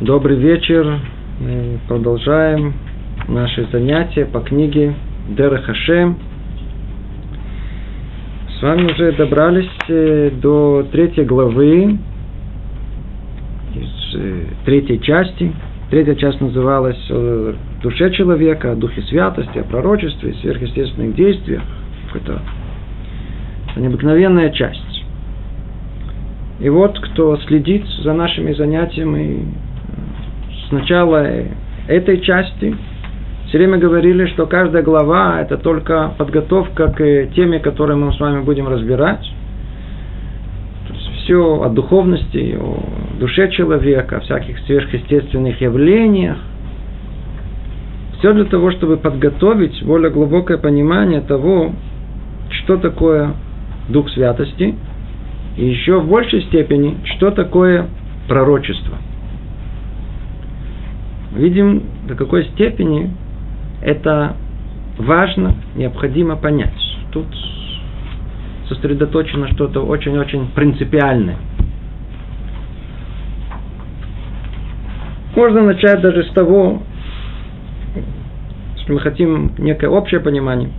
Добрый вечер. Мы продолжаем наши занятия по книге Дера Хашем. С вами уже добрались э, до третьей главы, из э, третьей части. Третья часть называлась о душе человека, о духе святости, о пророчестве, сверхъестественных действиях. Это необыкновенная часть. И вот, кто следит за нашими занятиями с начала этой части все время говорили, что каждая глава – это только подготовка к теме, которую мы с вами будем разбирать. То есть все о духовности, о душе человека, о всяких сверхъестественных явлениях. Все для того, чтобы подготовить более глубокое понимание того, что такое Дух Святости, и еще в большей степени, что такое пророчество – видим, до какой степени это важно, необходимо понять. Тут сосредоточено что-то очень-очень принципиальное. Можно начать даже с того, что мы хотим некое общее понимание,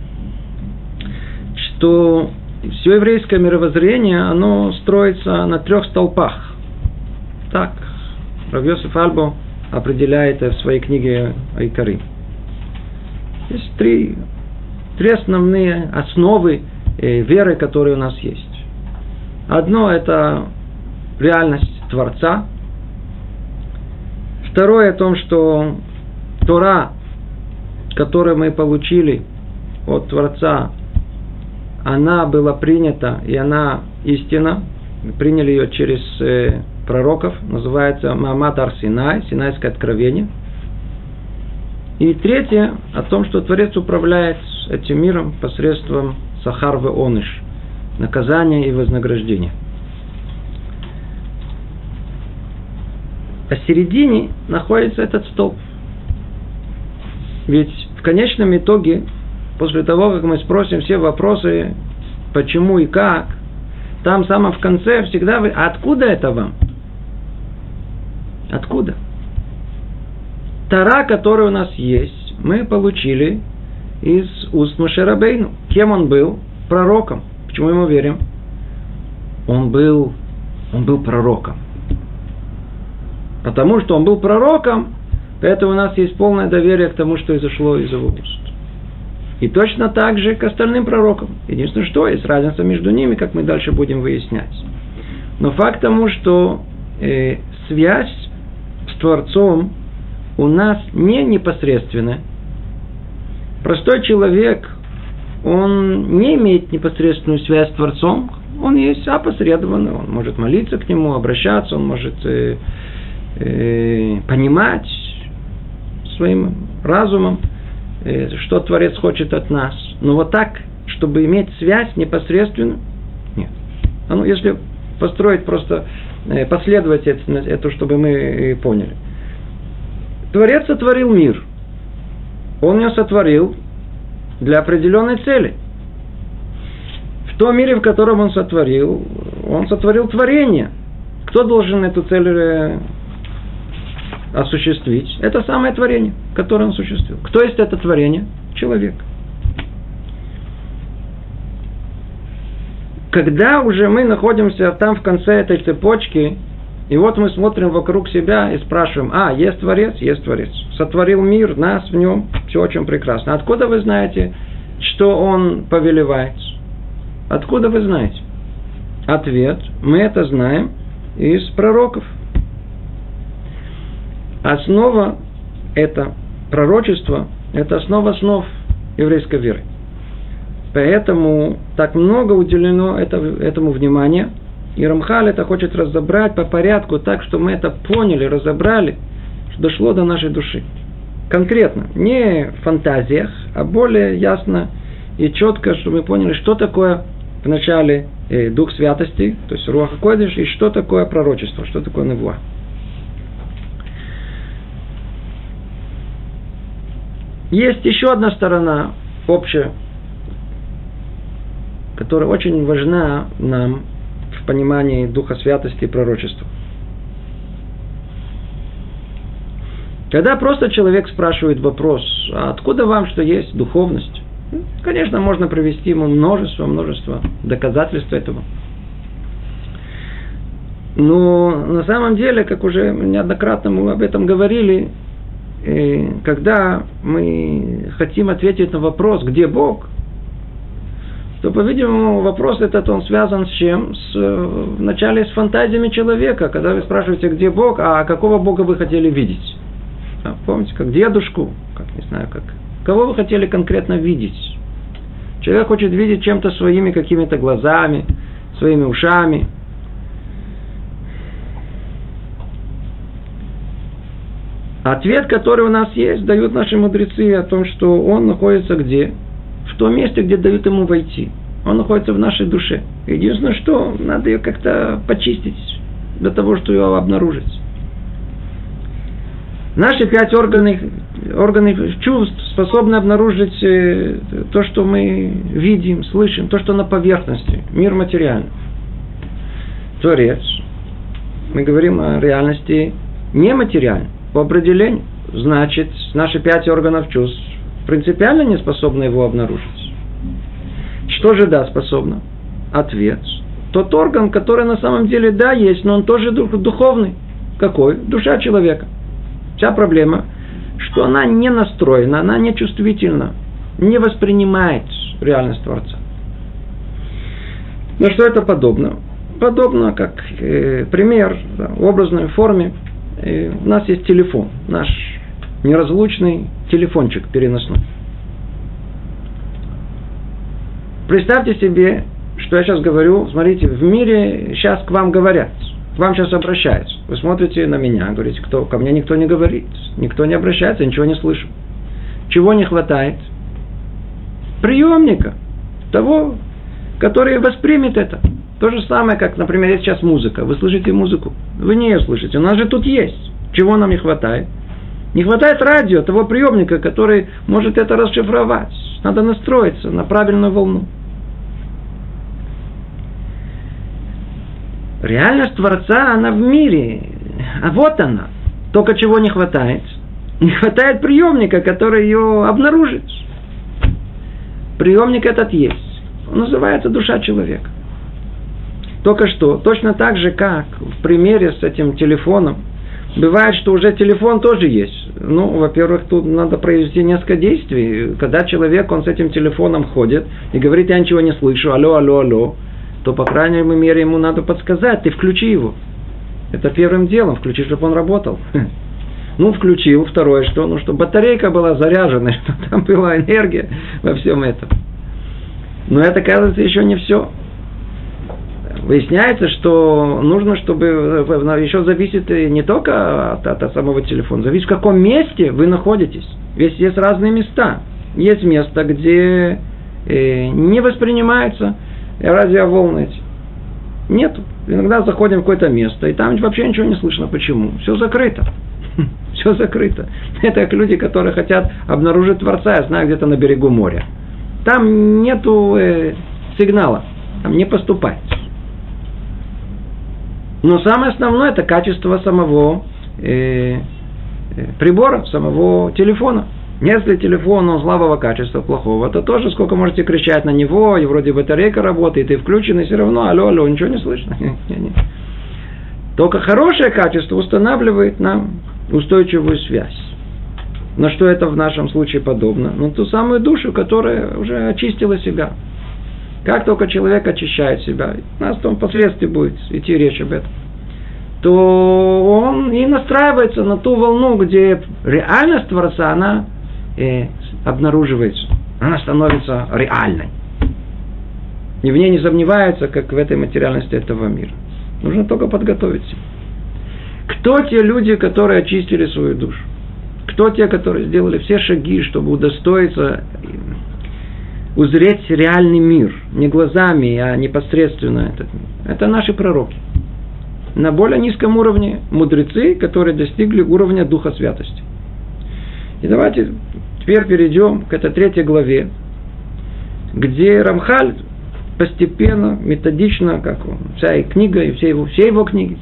что все еврейское мировоззрение, оно строится на трех столпах. Так, Равьосиф Альбо определяет в своей книге Айкары. Есть три, три основные основы э, веры, которые у нас есть. Одно – это реальность Творца. Второе – о том, что Тора, которую мы получили от Творца, она была принята, и она истина. Мы приняли ее через э, пророков, называется Мамад Арсинай, Синайское откровение. И третье, о том, что Творец управляет этим миром посредством Сахарвы Оныш, наказания и вознаграждения. Посередине находится этот столб. Ведь в конечном итоге, после того, как мы спросим все вопросы, почему и как, там в конце всегда вы, а откуда это вам? Откуда? Тара, которая у нас есть, мы получили из уст Машерабейну. Кем он был? Пророком. Почему ему верим? Он был, он был пророком. Потому что он был пророком, поэтому у нас есть полное доверие к тому, что изошло из его уст. И точно так же к остальным пророкам. Единственное, что есть разница между ними, как мы дальше будем выяснять. Но факт тому, что э, связь Творцом у нас не непосредственно. Простой человек, он не имеет непосредственную связь с Творцом, он есть опосредованный, он может молиться к нему, обращаться, он может э, э, понимать своим разумом, э, что Творец хочет от нас. Но вот так, чтобы иметь связь непосредственно, нет. А ну, если построить просто последовательность эту, чтобы мы поняли. Творец сотворил мир. Он его сотворил для определенной цели. В том мире, в котором он сотворил, он сотворил творение. Кто должен эту цель э, осуществить? Это самое творение, которое он осуществил. Кто есть это творение? Человек. Когда уже мы находимся там в конце этой цепочки, и вот мы смотрим вокруг себя и спрашиваем, а, есть Творец? Есть Творец. Сотворил мир, нас в нем, все очень прекрасно. Откуда вы знаете, что Он повелевает? Откуда вы знаете? Ответ, мы это знаем из пророков. Основа это пророчество, это основа основ еврейской веры. Поэтому так много уделено это, этому внимания. И Рамхаль это хочет разобрать по порядку так, что мы это поняли, разобрали, что дошло до нашей души. Конкретно, не в фантазиях, а более ясно и четко, что мы поняли, что такое вначале э, Дух Святости, то есть Руаха Кодиш, и что такое пророчество, что такое Невуа. Есть еще одна сторона общая которая очень важна нам в понимании Духа Святости и пророчества. Когда просто человек спрашивает вопрос, а откуда вам что есть духовность? Ну, конечно, можно привести ему множество, множество доказательств этого. Но на самом деле, как уже неоднократно мы об этом говорили, э, когда мы хотим ответить на вопрос, где Бог, то, по-видимому, вопрос этот, он связан с чем? С, вначале с фантазиями человека, когда вы спрашиваете, где Бог, а какого Бога вы хотели видеть? Да, помните, как дедушку, как не знаю, как. Кого вы хотели конкретно видеть? Человек хочет видеть чем-то своими какими-то глазами, своими ушами. Ответ, который у нас есть, дают наши мудрецы о том, что он находится где? В том месте, где дают ему войти. Он находится в нашей душе. Единственное, что надо ее как-то почистить для того, чтобы ее обнаружить. Наши пять органов, органов чувств способны обнаружить э, то, что мы видим, слышим, то, что на поверхности, мир материальный. Творец. Мы говорим о реальности нематериальной, по определению. Значит, наши пять органов чувств принципиально не способны его обнаружить. Что же да способно? Ответ. Тот орган, который на самом деле да есть, но он тоже духовный. Какой? Душа человека. Вся проблема, что она не настроена, она не чувствительна, не воспринимает реальность Творца. Но что это подобно? Подобно, как э, пример да, в образной форме. Э, у нас есть телефон, наш неразлучный телефончик переносной. Представьте себе, что я сейчас говорю, смотрите, в мире сейчас к вам говорят – к вам сейчас обращаются. Вы смотрите на меня, говорите, кто, ко мне никто не говорит, никто не обращается, ничего не слышу. Чего не хватает? Приемника, того, который воспримет это. То же самое, как, например, сейчас музыка. Вы слышите музыку, вы не ее слышите. У нас же тут есть. Чего нам не хватает? Не хватает радио, того приемника, который может это расшифровать. Надо настроиться на правильную волну. Реальность Творца, она в мире. А вот она. Только чего не хватает? Не хватает приемника, который ее обнаружит. Приемник этот есть. Он называется душа человека. Только что, точно так же, как в примере с этим телефоном, бывает, что уже телефон тоже есть. Ну, во-первых, тут надо провести несколько действий. Когда человек, он с этим телефоном ходит и говорит, я ничего не слышу, алло, алло, алло, то, по крайней мере, ему надо подсказать, ты включи его. Это первым делом, включи, чтобы он работал. Ну, включил. Второе, что? Ну, чтобы батарейка была заряжена, чтобы там была энергия во всем этом. Но это, кажется, еще не все. Выясняется, что нужно, чтобы э, еще зависит не только от, от самого телефона, зависит в каком месте вы находитесь. Ведь есть разные места. Есть место, где э, не воспринимается радиоволны. Нету. Иногда заходим в какое-то место, и там вообще ничего не слышно. Почему? Все закрыто. Все закрыто. Это как люди, которые хотят обнаружить Творца, я знаю, где-то на берегу моря. Там нету э, сигнала. Там не поступает. Но самое основное это качество самого э, э, прибора, самого телефона. Если телефон, он слабого качества, плохого, то тоже сколько можете кричать на него, и вроде батарейка работает, и включен, и все равно, алло, алло, ничего не слышно. Только хорошее качество устанавливает нам устойчивую связь. На что это в нашем случае подобно? Ну, ту самую душу, которая уже очистила себя. Как только человек очищает себя, у нас там впоследствии будет идти речь об этом, то он и настраивается на ту волну, где реальность Творца, она э, обнаруживается, она становится реальной. И в ней не сомневается, как в этой материальности этого мира. Нужно только подготовиться. Кто те люди, которые очистили свою душу? Кто те, которые сделали все шаги, чтобы удостоиться узреть реальный мир, не глазами, а непосредственно этот мир? Это наши пророки. На более низком уровне мудрецы, которые достигли уровня Духа Святости. И давайте теперь перейдем к этой третьей главе, где Рамхаль постепенно, методично, как он, вся и книга, и все его, все его книги,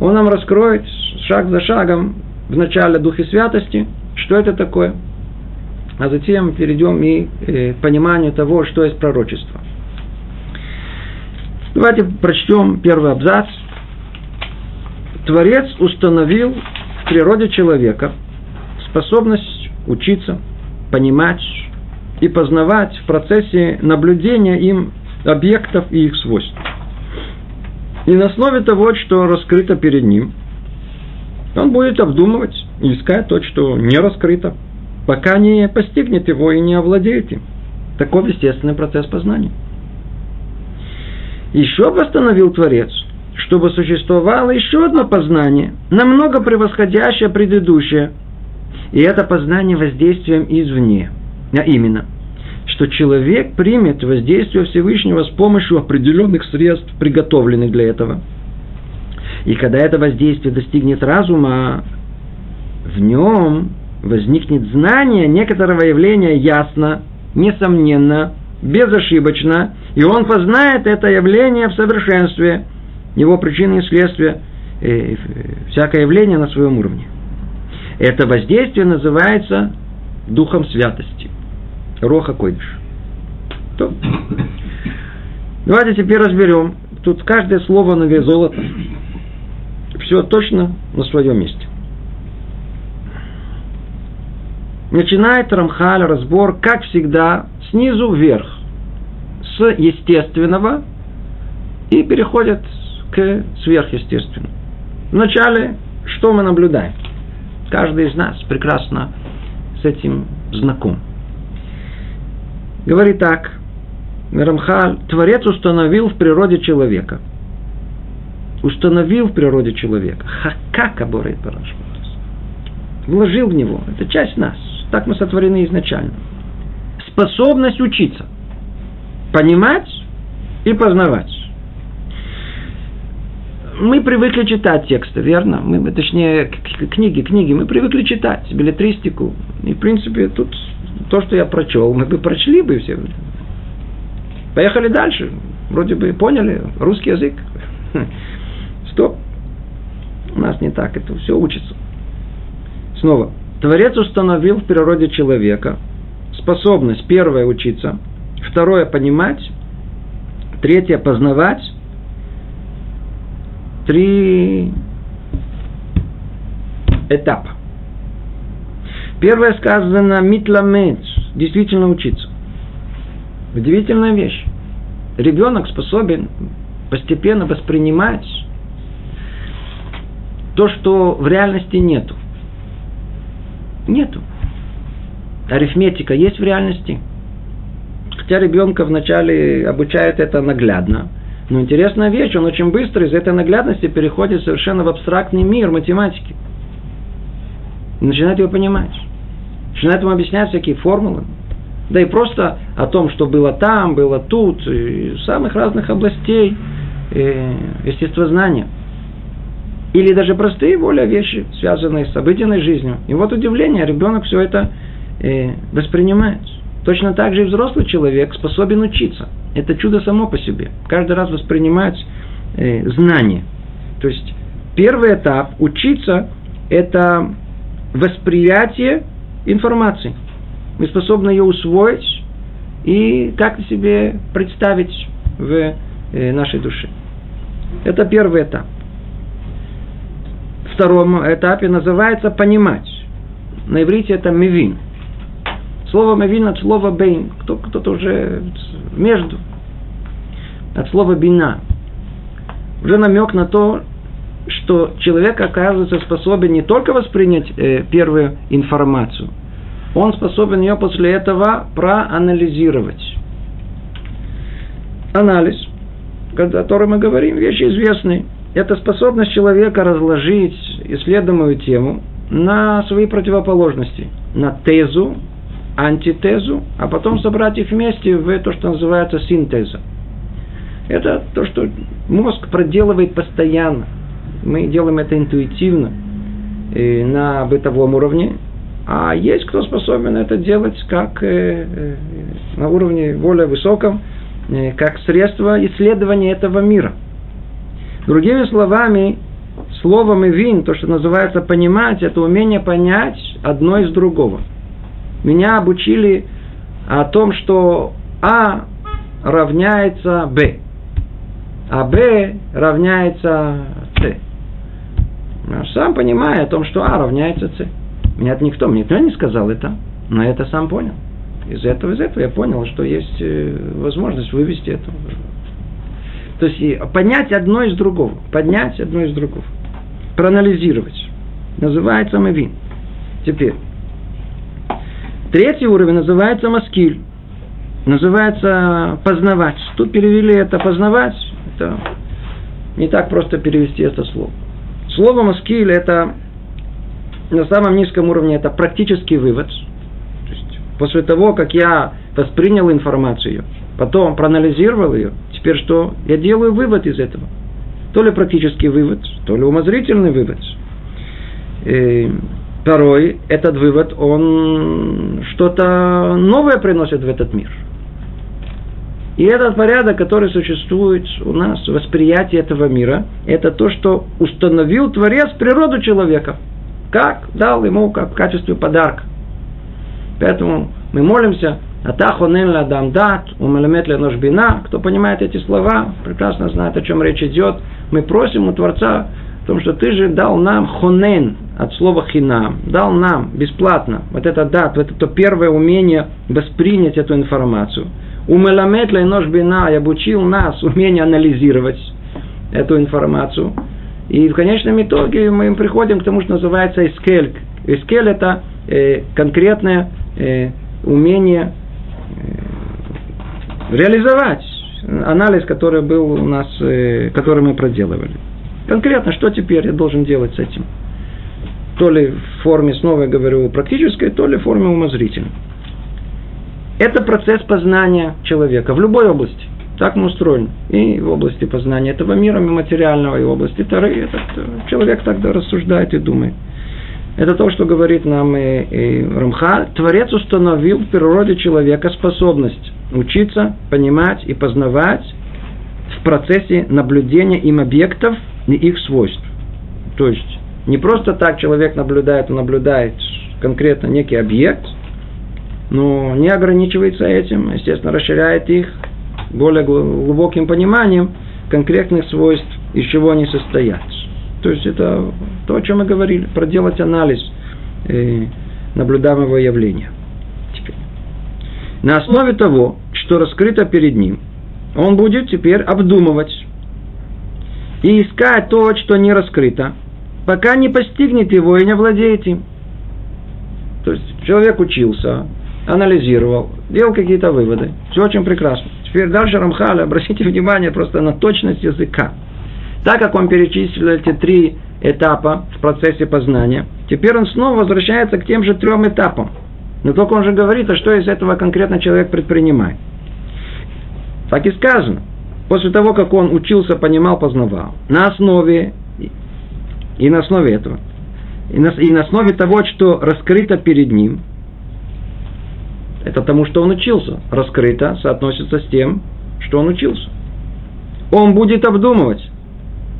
он нам раскроет шаг за шагом вначале Дух и Святости, что это такое, а затем перейдем и э, к пониманию того, что есть пророчество. Давайте прочтем первый абзац. Творец установил в природе человека способность учиться, понимать и познавать в процессе наблюдения им объектов и их свойств. И на основе того, что раскрыто перед ним, он будет обдумывать и искать то, что не раскрыто, пока не постигнет его и не овладеет им. Таков естественный процесс познания. Еще постановил Творец, чтобы существовало еще одно познание, намного превосходящее предыдущее, и это познание воздействием извне, а именно – что человек примет воздействие Всевышнего с помощью определенных средств, приготовленных для этого. И когда это воздействие достигнет разума, в нем возникнет знание некоторого явления ясно, несомненно, безошибочно, и он познает это явление в совершенстве, его причины и следствия, э, всякое явление на своем уровне. Это воздействие называется духом святости. Роха Койдыш. Давайте теперь разберем. Тут каждое слово на вес золота. Все точно на своем месте. Начинает Рамхаль разбор, как всегда, снизу вверх. С естественного и переходит к сверхъестественному. Вначале, что мы наблюдаем? Каждый из нас прекрасно с этим знаком. Говорит так, Рамхаль, Творец установил в природе человека. Установил в природе человека. Хакака борет парашмутус. Вложил в него. Это часть нас. Так мы сотворены изначально. Способность учиться. Понимать и познавать. Мы привыкли читать тексты, верно? Мы, точнее, книги, книги. Мы привыкли читать билетристику. И, в принципе, тут то, что я прочел, мы бы прочли бы все. Поехали дальше. Вроде бы поняли русский язык. Стоп. У нас не так. Это все учится. Снова. Творец установил в природе человека способность, первое, учиться, второе, понимать, третье, познавать, три этапа. Первое сказано митламец, действительно учиться. Удивительная вещь. Ребенок способен постепенно воспринимать то, что в реальности нету. Нету. Арифметика есть в реальности. Хотя ребенка вначале обучают это наглядно. Но интересная вещь, он очень быстро из этой наглядности переходит совершенно в абстрактный мир математики. И начинает его понимать начинает ему объяснять всякие формулы. Да и просто о том, что было там, было тут, и самых разных областей э, естествознания. Или даже простые более вещи, связанные с обыденной жизнью. И вот удивление, ребенок все это э, воспринимает. Точно так же и взрослый человек способен учиться. Это чудо само по себе. Каждый раз воспринимать э, знания. То есть первый этап учиться – это восприятие информации. Мы способны ее усвоить и как-то себе представить в э, нашей душе. Это первый этап. Втором этапе называется понимать. На иврите это мивин. Слово мивин от слова бейн. Кто, кто-то уже между. От слова бина. Уже намек на то, что человек оказывается способен не только воспринять э, первую информацию, он способен ее после этого проанализировать. Анализ, о котором мы говорим, вещи известные. Это способность человека разложить исследуемую тему на свои противоположности. На тезу, антитезу, а потом собрать их вместе в то, что называется синтеза. Это то, что мозг проделывает постоянно. Мы делаем это интуитивно на бытовом уровне. А есть кто способен это делать как э, э, на уровне более высоком, э, как средство исследования этого мира. Другими словами, словом и вин, то, что называется понимать, это умение понять одно из другого. Меня обучили о том, что А равняется Б, а Б равняется С. Сам понимаю о том, что А равняется С. Мне это никто, мне никто не сказал это, но я это сам понял. Из этого, из этого я понял, что есть э, возможность вывести это. То есть поднять одно из другого. Поднять одно из другого. Проанализировать. Называется мавин. Теперь. Третий уровень называется маскиль. Называется познавать. Тут перевели это познавать. Это не так просто перевести это слово. Слово маскиль это на самом низком уровне это практический вывод – После того, как я воспринял информацию, потом проанализировал ее, теперь что? Я делаю вывод из этого. То ли практический вывод, то ли умозрительный вывод. И второй, этот вывод, он что-то новое приносит в этот мир. И этот порядок, который существует у нас, восприятие этого мира, это то, что установил Творец природу человека. Как? Дал ему как в качестве подарка. Поэтому мы молимся, Атахонен ладам дат, умалемет ленош бина. Кто понимает эти слова, прекрасно знает, о чем речь идет. Мы просим у Творца о том, что ты же дал нам хонен от слова хинам, дал нам бесплатно вот это дат, вот это первое умение воспринять эту информацию. Умеламет ленош бина и обучил нас умение анализировать эту информацию. И в конечном итоге мы приходим к тому, что называется эскель. Эскель это э, конкретное э, умение реализовать анализ, который был у нас, э, который мы проделывали. Конкретно, что теперь я должен делать с этим? То ли в форме, снова я говорю, практической, то ли в форме умозрительной. Это процесс познания человека в любой области. Так мы устроены. И в области познания этого мира материального, и в области Тары. Этот человек тогда рассуждает и думает. Это то, что говорит нам и, и Рамха. Творец установил в природе человека способность учиться, понимать и познавать в процессе наблюдения им объектов и их свойств. То есть, не просто так человек наблюдает, наблюдает конкретно некий объект, но не ограничивается этим, естественно, расширяет их более глубоким пониманием конкретных свойств, из чего они состоят. То есть это то, о чем мы говорили, проделать анализ э, наблюдаемого явления. Теперь. На основе того, что раскрыто перед ним, он будет теперь обдумывать и искать то, что не раскрыто, пока не постигнет его и не владеет им. То есть человек учился, анализировал, делал какие-то выводы. Все очень прекрасно. Теперь дальше Рамхаля, обратите внимание просто на точность языка. Так как он перечислил эти три этапа в процессе познания, теперь он снова возвращается к тем же трем этапам. Но только он же говорит, а что из этого конкретно человек предпринимает. Так и сказано. После того, как он учился, понимал, познавал, на основе и на основе этого, и на, и на основе того, что раскрыто перед ним, это тому, что он учился. Раскрыто соотносится с тем, что он учился. Он будет обдумывать,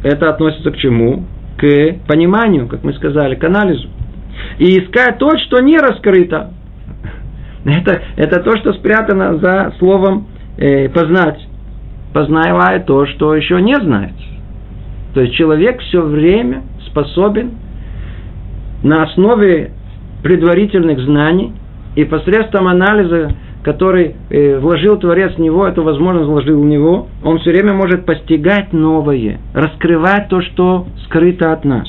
это относится к чему? К пониманию, как мы сказали, к анализу. И искать то, что не раскрыто. Это, это то, что спрятано за словом э, познать. Познавая то, что еще не знает. То есть человек все время способен на основе предварительных знаний и посредством анализа который э, вложил Творец в него, эту возможность вложил в него, он все время может постигать новое, раскрывать то, что скрыто от нас.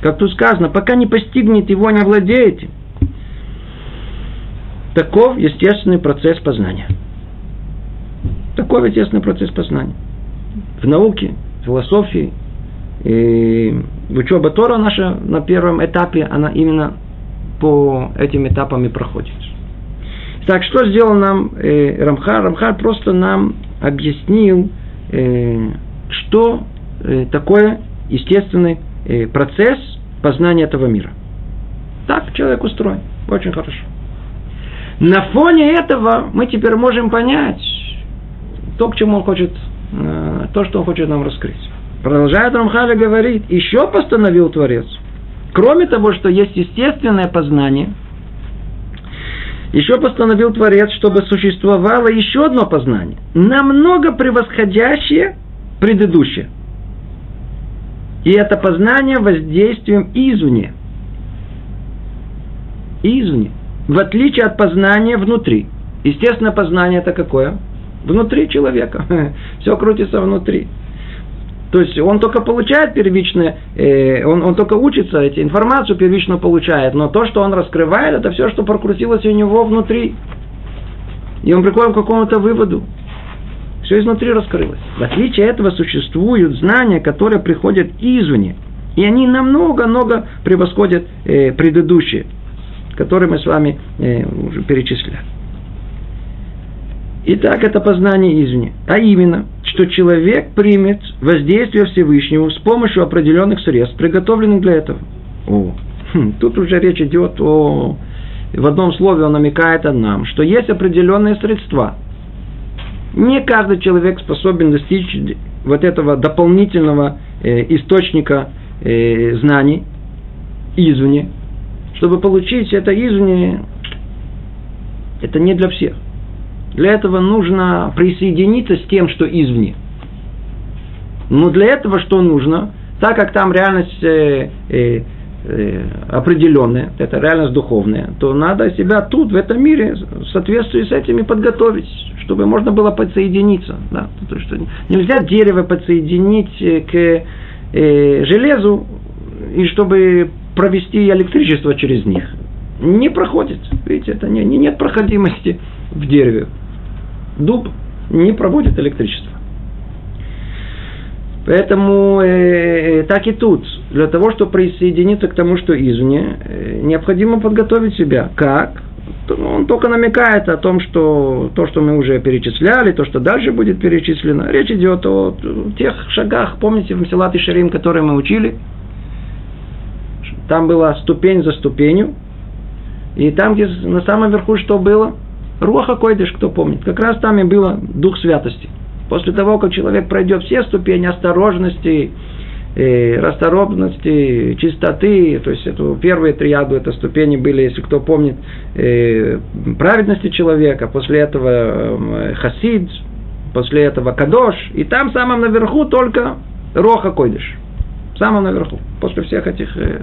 Как тут сказано, пока не постигнет его, не овладеете. Таков естественный процесс познания. Таков естественный процесс познания. В науке, в философии, и учеба Тора наша на первом этапе, она именно по этим этапам и проходит. Так, что сделал нам э, Рамхар? Рамхар просто нам объяснил, э, что э, такое естественный э, процесс познания этого мира. Так человек устроен. Очень хорошо. На фоне этого мы теперь можем понять то, к чему он хочет, э, то, что он хочет нам раскрыть. Продолжает Рамхаля говорит, еще постановил Творец. Кроме того, что есть естественное познание, еще постановил Творец, чтобы существовало еще одно познание, намного превосходящее предыдущее. И это познание воздействием извне. Извне. В отличие от познания внутри. Естественно, познание это какое? Внутри человека. Все крутится внутри. То есть он только получает первичное, э, он, он только учится, эти информацию первично получает, но то, что он раскрывает, это все, что прокрутилось у него внутри. И он приходит к какому-то выводу. Все изнутри раскрылось. В отличие этого существуют знания, которые приходят извне. И они намного-много превосходят э, предыдущие, которые мы с вами э, уже перечисляли. Итак, это познание извне. А именно, что человек примет воздействие Всевышнего с помощью определенных средств, приготовленных для этого. О, хм, тут уже речь идет о... В одном слове он намекает нам, что есть определенные средства. Не каждый человек способен достичь вот этого дополнительного э, источника э, знаний извне. Чтобы получить это извне, это не для всех. Для этого нужно присоединиться с тем, что извне. Но для этого что нужно? Так как там реальность э, э, э, определенная, это реальность духовная, то надо себя тут, в этом мире, в соответствии с этими подготовить, чтобы можно было подсоединиться. Да? То, что нельзя дерево подсоединить э, к э, железу, и чтобы провести электричество через них. Не проходит. Видите, это не, не, нет проходимости в дереве дуб не проводит электричество. Поэтому э, так и тут. Для того, чтобы присоединиться к тому, что извне, э, необходимо подготовить себя. Как? Он только намекает о том, что то, что мы уже перечисляли, то, что дальше будет перечислено. Речь идет о тех шагах, помните, в Мсилат и Шарим, которые мы учили. Там была ступень за ступенью. И там, где на самом верху что было – Руаха Койдыш, кто помнит, как раз там и было дух святости. После того, как человек пройдет все ступени осторожности, э, расторопности, чистоты, то есть это первые триаду, это ступени были, если кто помнит, э, праведности человека, после этого э, хасид, после этого кадош, и там самом наверху только роха койдыш, самом наверху, после всех этих э,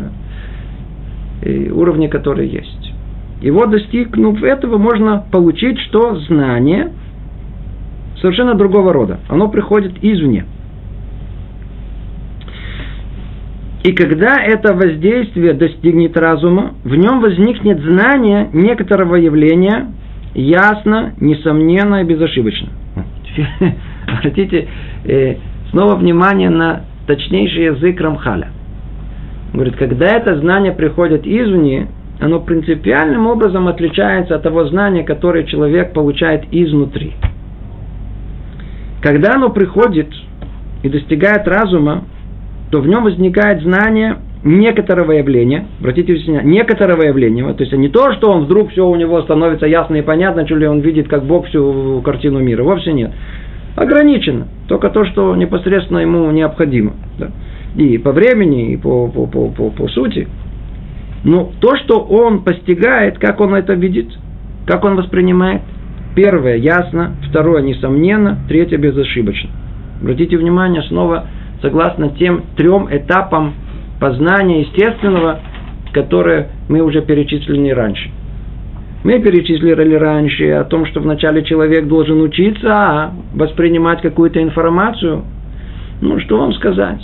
э, уровней, которые есть. И вот достигнув этого, можно получить, что знание совершенно другого рода. Оно приходит извне. И когда это воздействие достигнет разума, в нем возникнет знание некоторого явления ясно, несомненно и безошибочно. Обратите э, снова внимание на точнейший язык Рамхаля. Он говорит, когда это знание приходит извне, оно принципиальным образом отличается от того знания, которое человек получает изнутри. Когда оно приходит и достигает разума, то в нем возникает знание некоторого явления, обратите внимание, некоторого явления, то есть не то, что он вдруг все у него становится ясно и понятно, что ли он видит как Бог всю картину мира, вовсе нет. Ограничено, только то, что непосредственно ему необходимо. Да. И по времени, и по, по, по, по, по сути – но то, что он постигает, как он это видит, как он воспринимает, первое ясно, второе несомненно, третье безошибочно. Обратите внимание, снова согласно тем трем этапам познания естественного, которые мы уже перечислили раньше. Мы перечислили раньше о том, что вначале человек должен учиться а воспринимать какую-то информацию. Ну, что вам сказать?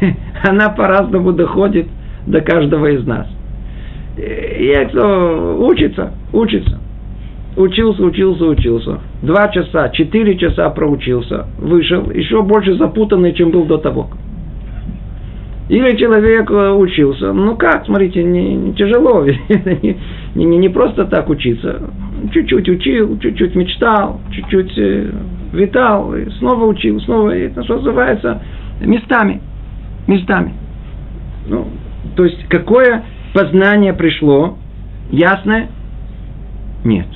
Она по-разному доходит – до каждого из нас. И кто учится, учится. Учился, учился, учился. Два часа, четыре часа проучился. Вышел, еще больше запутанный, чем был до того. Или человек э, учился. Ну как, смотрите, не, не тяжело. не, не, не просто так учиться. Чуть-чуть учил, чуть-чуть мечтал, чуть-чуть э, витал, и снова учил, снова. Это что называется местами. Местами. Ну, то есть, какое познание пришло? Ясное? Нет.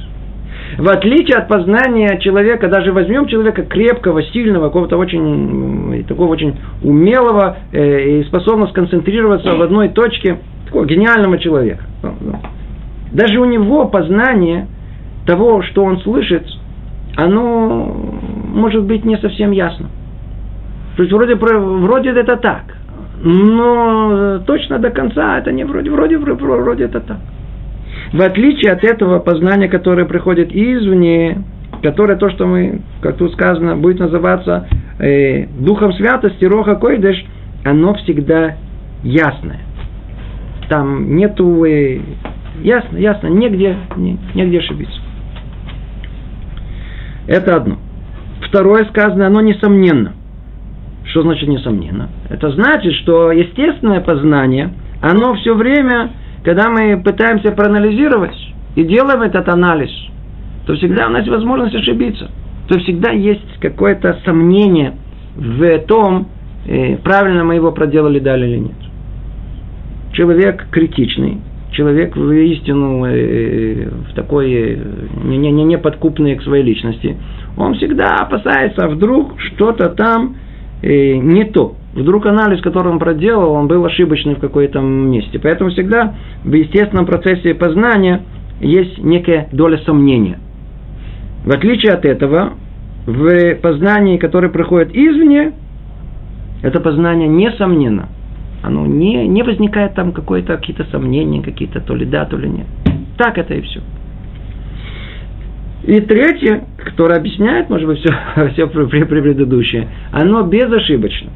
В отличие от познания человека, даже возьмем человека крепкого, сильного, какого-то очень, такого очень умелого э, и способного сконцентрироваться в одной точке, такого гениального человека. Ну, ну. Даже у него познание того, что он слышит, оно может быть не совсем ясно. То есть вроде, вроде это так, но точно до конца это не вроде, вроде, вроде это так. В отличие от этого познания, которое приходит извне, которое то, что мы, как тут сказано, будет называться э, Духом Святости, Роха Койдеш, оно всегда ясное. Там нету э, ясно, ясно, негде, не, негде ошибиться. Это одно. Второе сказано, оно несомненно. Что значит несомненно? Это значит, что естественное познание, оно все время когда мы пытаемся проанализировать и делаем этот анализ, то всегда у нас есть возможность ошибиться. То всегда есть какое-то сомнение в том, э, правильно мы его проделали дали или нет. Человек критичный, человек в истину э, в такой э, не, не, не подкупный к своей личности, он всегда опасается, а вдруг что-то там не то. Вдруг анализ, который он проделал, он был ошибочный в какой-то месте. Поэтому всегда в естественном процессе познания есть некая доля сомнения. В отличие от этого, в познании, которое приходит извне, это познание несомненно. Оно не, не возникает там какое-то, какие-то сомнения, какие-то то ли да, то ли нет. Так это и все. И третье, которое объясняет, может быть, все, все предыдущее, оно безошибочно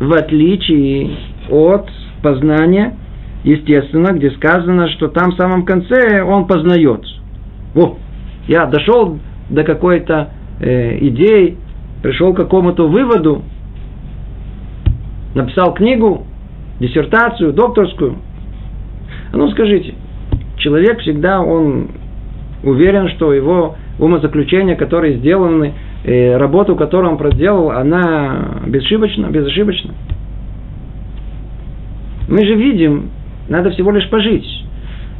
в отличие от познания, естественно, где сказано, что там в самом конце он познает. О, я дошел до какой-то э, идеи, пришел к какому-то выводу, написал книгу, диссертацию, докторскую. А ну скажите, человек всегда он уверен, что его умозаключения, которые сделаны работу, которую он проделал, она безошибочна, безошибочна. Мы же видим, надо всего лишь пожить,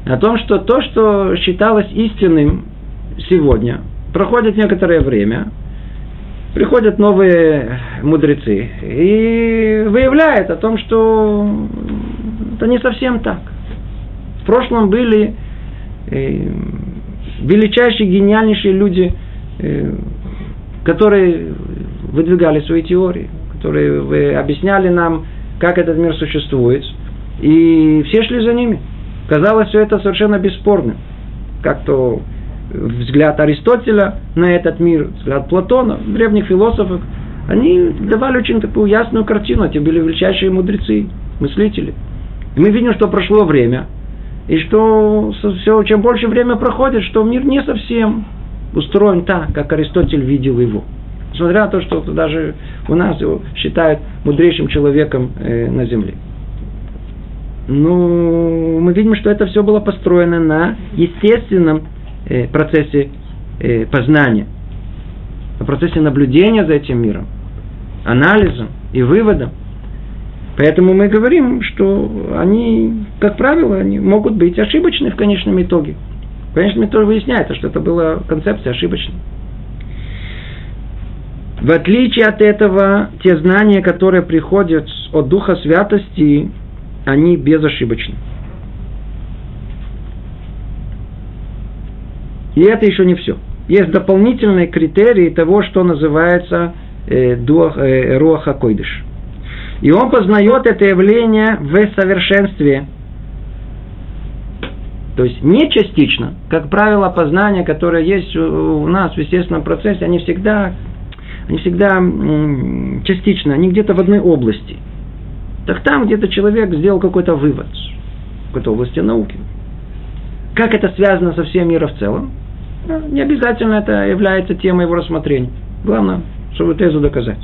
о том, что то, что считалось истинным сегодня, проходит некоторое время, приходят новые мудрецы и выявляют о том, что это не совсем так. В прошлом были э, величайшие, гениальнейшие люди э, которые выдвигали свои теории, которые объясняли нам, как этот мир существует. И все шли за ними. Казалось, все это совершенно бесспорным. Как-то взгляд Аристотеля на этот мир, взгляд Платона, древних философов, они давали очень такую ясную картину. Эти были величайшие мудрецы, мыслители. И мы видим, что прошло время, и что все, чем больше время проходит, что мир не совсем устроен так, как Аристотель видел его. Несмотря на то, что даже у нас его считают мудрейшим человеком э, на земле. Ну, мы видим, что это все было построено на естественном э, процессе э, познания, на процессе наблюдения за этим миром, анализом и выводом. Поэтому мы говорим, что они, как правило, они могут быть ошибочны в конечном итоге. Конечно, мне тоже выясняется, что это была концепция ошибочная. В отличие от этого, те знания, которые приходят от Духа Святости, они безошибочны. И это еще не все. Есть дополнительные критерии того, что называется э, э, Руаха Койдыш. И он познает это явление в совершенстве – то есть не частично. Как правило, познания, которые есть у нас в естественном процессе, они всегда, они всегда частично, они где-то в одной области. Так там где-то человек сделал какой-то вывод в какой-то области науки. Как это связано со всем миром в целом? Ну, не обязательно это является темой его рассмотрения. Главное, чтобы тезу доказать.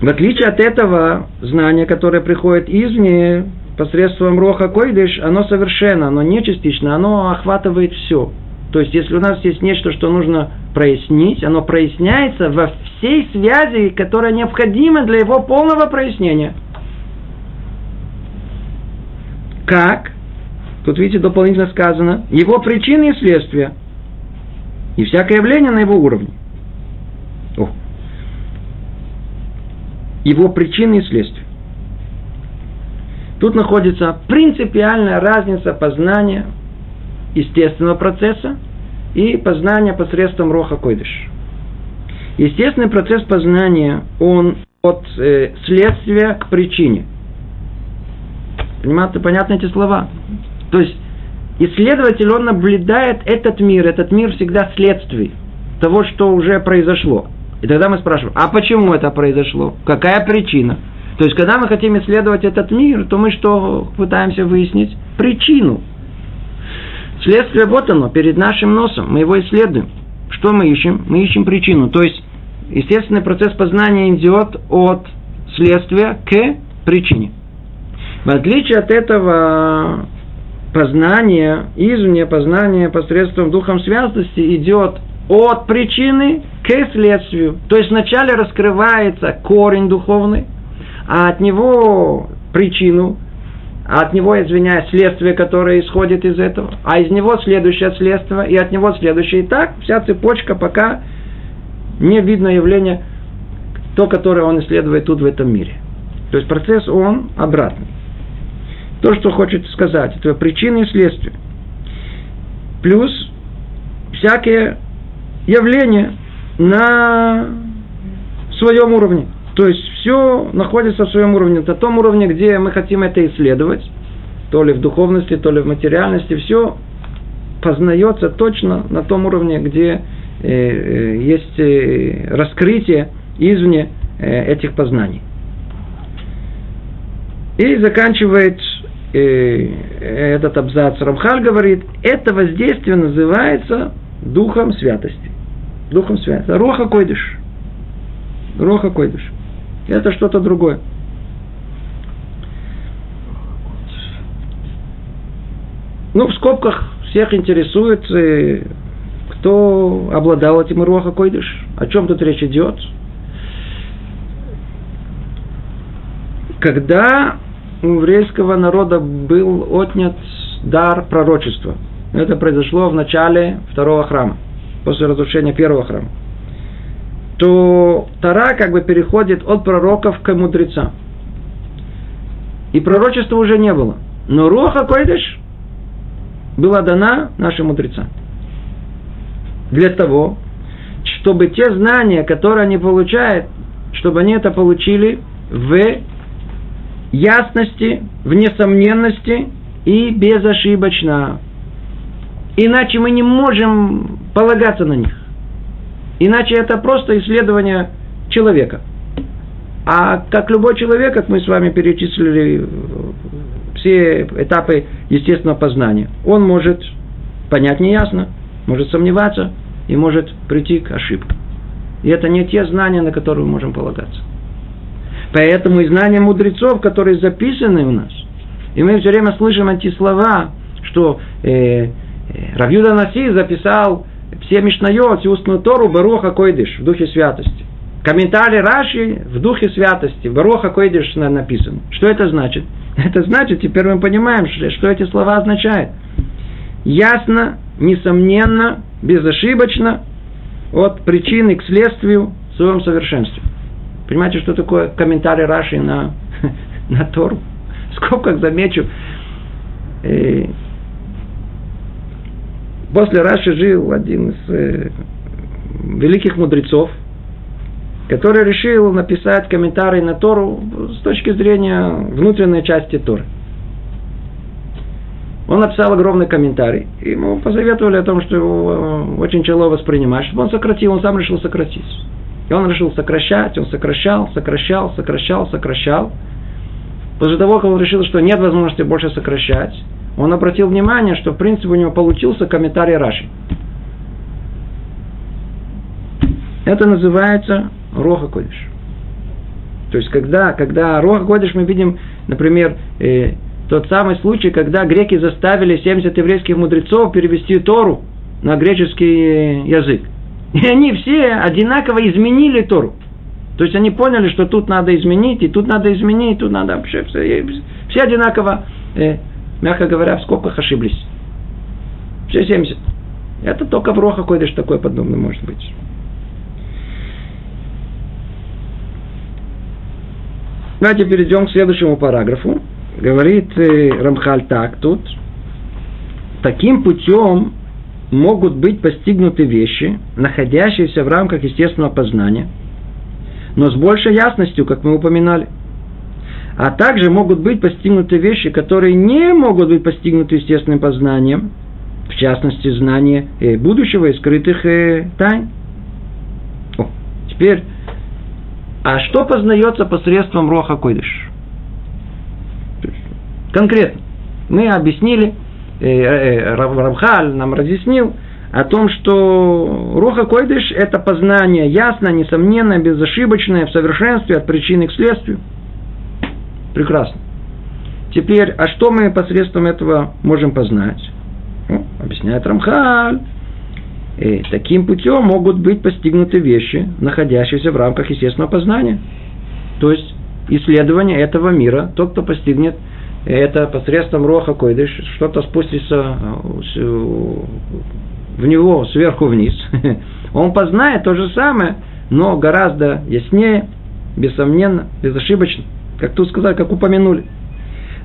В отличие от этого, знание, которое приходит извне, посредством Роха Койдыш, оно совершенно, оно не частично, оно охватывает все. То есть, если у нас есть нечто, что нужно прояснить, оно проясняется во всей связи, которая необходима для его полного прояснения. Как? Тут, видите, дополнительно сказано, его причины и следствия. И всякое явление на его уровне. О. Его причины и следствия. Тут находится принципиальная разница познания естественного процесса и познания посредством Роха Койдыш. Естественный процесс познания, он от э, следствия к причине. Понимаете, понятны эти слова? То есть, исследователь, он наблюдает этот мир, этот мир всегда следствие того, что уже произошло. И тогда мы спрашиваем, а почему это произошло? Какая причина? То есть, когда мы хотим исследовать этот мир, то мы что пытаемся выяснить? Причину. Следствие вот оно, перед нашим носом. Мы его исследуем. Что мы ищем? Мы ищем причину. То есть, естественный процесс познания идет от следствия к причине. В отличие от этого познания, извне познания посредством духом святости идет от причины к следствию. То есть вначале раскрывается корень духовный, а от него причину, а от него, извиняюсь, следствие, которое исходит из этого, а из него следующее следствие, и от него следующее. И так вся цепочка, пока не видно явление, то, которое он исследует тут в этом мире. То есть процесс, он обратный. То, что хочет сказать, это причины и следствия. Плюс всякие явления на своем уровне. То есть все находится в своем уровне, на том уровне, где мы хотим это исследовать, то ли в духовности, то ли в материальности, все познается точно на том уровне, где э, э есть э, раскрытие извне этих познаний. И заканчивает этот абзац Рамхаль говорит, это воздействие называется духом святости. Духом святости. Роха койдыш. Роха койдыш это что-то другое. Ну, в скобках всех интересует, э, кто обладал этим Руаха Койдыш. О чем тут речь идет? Когда у еврейского народа был отнят дар пророчества. Это произошло в начале второго храма, после разрушения первого храма то Тара как бы переходит от пророков к мудрецам. И пророчества уже не было. Но Руха Койдыш была дана нашим мудрецам. Для того, чтобы те знания, которые они получают, чтобы они это получили в ясности, в несомненности и безошибочно. Иначе мы не можем полагаться на них. Иначе это просто исследование человека. А как любой человек, как мы с вами перечислили все этапы естественного познания, он может понять неясно, может сомневаться и может прийти к ошибке. И это не те знания, на которые мы можем полагаться. Поэтому и знания мудрецов, которые записаны у нас, и мы все время слышим эти слова, что э, Равьюда Наси записал все Мишнайот, всю устную Тору, Баруха Койдыш, в духе святости. Комментарий Раши в духе святости, Баруха Койдыш написано. Что это значит? Это значит, теперь мы понимаем, что эти слова означают. Ясно, несомненно, безошибочно, от причины к следствию в своем совершенстве. Понимаете, что такое комментарий Раши на, на Тору? Сколько замечу, э, После Раши жил один из э, великих мудрецов, который решил написать комментарий на Тору с точки зрения внутренней части Торы. Он написал огромный комментарий. Ему посоветовали о том, что его э, очень тяжело воспринимать, чтобы он сократил, он сам решил сократить. И он решил сокращать, он сокращал, сокращал, сокращал, сокращал. После того, как он решил, что нет возможности больше сокращать, он обратил внимание, что в принципе у него получился комментарий Раши. Это называется Роха Кодиш. То есть, когда, когда Роха Кодиш мы видим, например, э, тот самый случай, когда греки заставили 70 еврейских мудрецов перевести Тору на греческий язык. И они все одинаково изменили Тору. То есть они поняли, что тут надо изменить, и тут надо изменить, и тут надо вообще все, все одинаково э, мягко говоря, в скобках ошиблись. Все 70. Это только в Роха Койдыш такое подобное может быть. Давайте перейдем к следующему параграфу. Говорит э, Рамхаль так тут. Таким путем могут быть постигнуты вещи, находящиеся в рамках естественного познания, но с большей ясностью, как мы упоминали. А также могут быть постигнуты вещи, которые не могут быть постигнуты естественным познанием, в частности, знание э, будущего и скрытых э, тайн. О, теперь а что познается посредством Роха Койдыш? Конкретно. Мы объяснили, э, Рамхаль нам разъяснил о том, что Роха Койдыш – это познание ясно, несомненно, безошибочное, в совершенстве, от причины к следствию. Прекрасно. Теперь, а что мы посредством этого можем познать? Ну, объясняет Рамхаль. И таким путем могут быть постигнуты вещи, находящиеся в рамках естественного познания. То есть исследование этого мира, тот, кто постигнет это посредством роха койдыш, что-то спустится э, в него сверху вниз, он познает то же самое, но гораздо яснее, бессомненно, безошибочно, как тут сказали, как упомянули.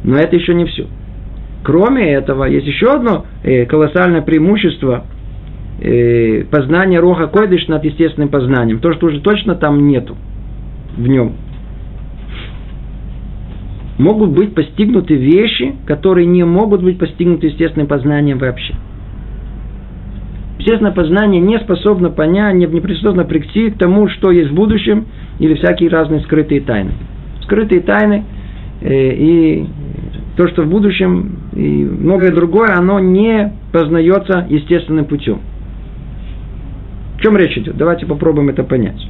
Но это еще не все. Кроме этого, есть еще одно э, колоссальное преимущество э, познание Роха Койдыш над естественным познанием. То, что уже точно там нету в нем. Могут быть постигнуты вещи, которые не могут быть постигнуты естественным познанием вообще. Естественное познание не способно понять, не способно прийти к тому, что есть в будущем, или всякие разные скрытые тайны. Скрытые тайны э, и то, что в будущем, и многое другое, оно не познается естественным путем чем речь идет? Давайте попробуем это понять.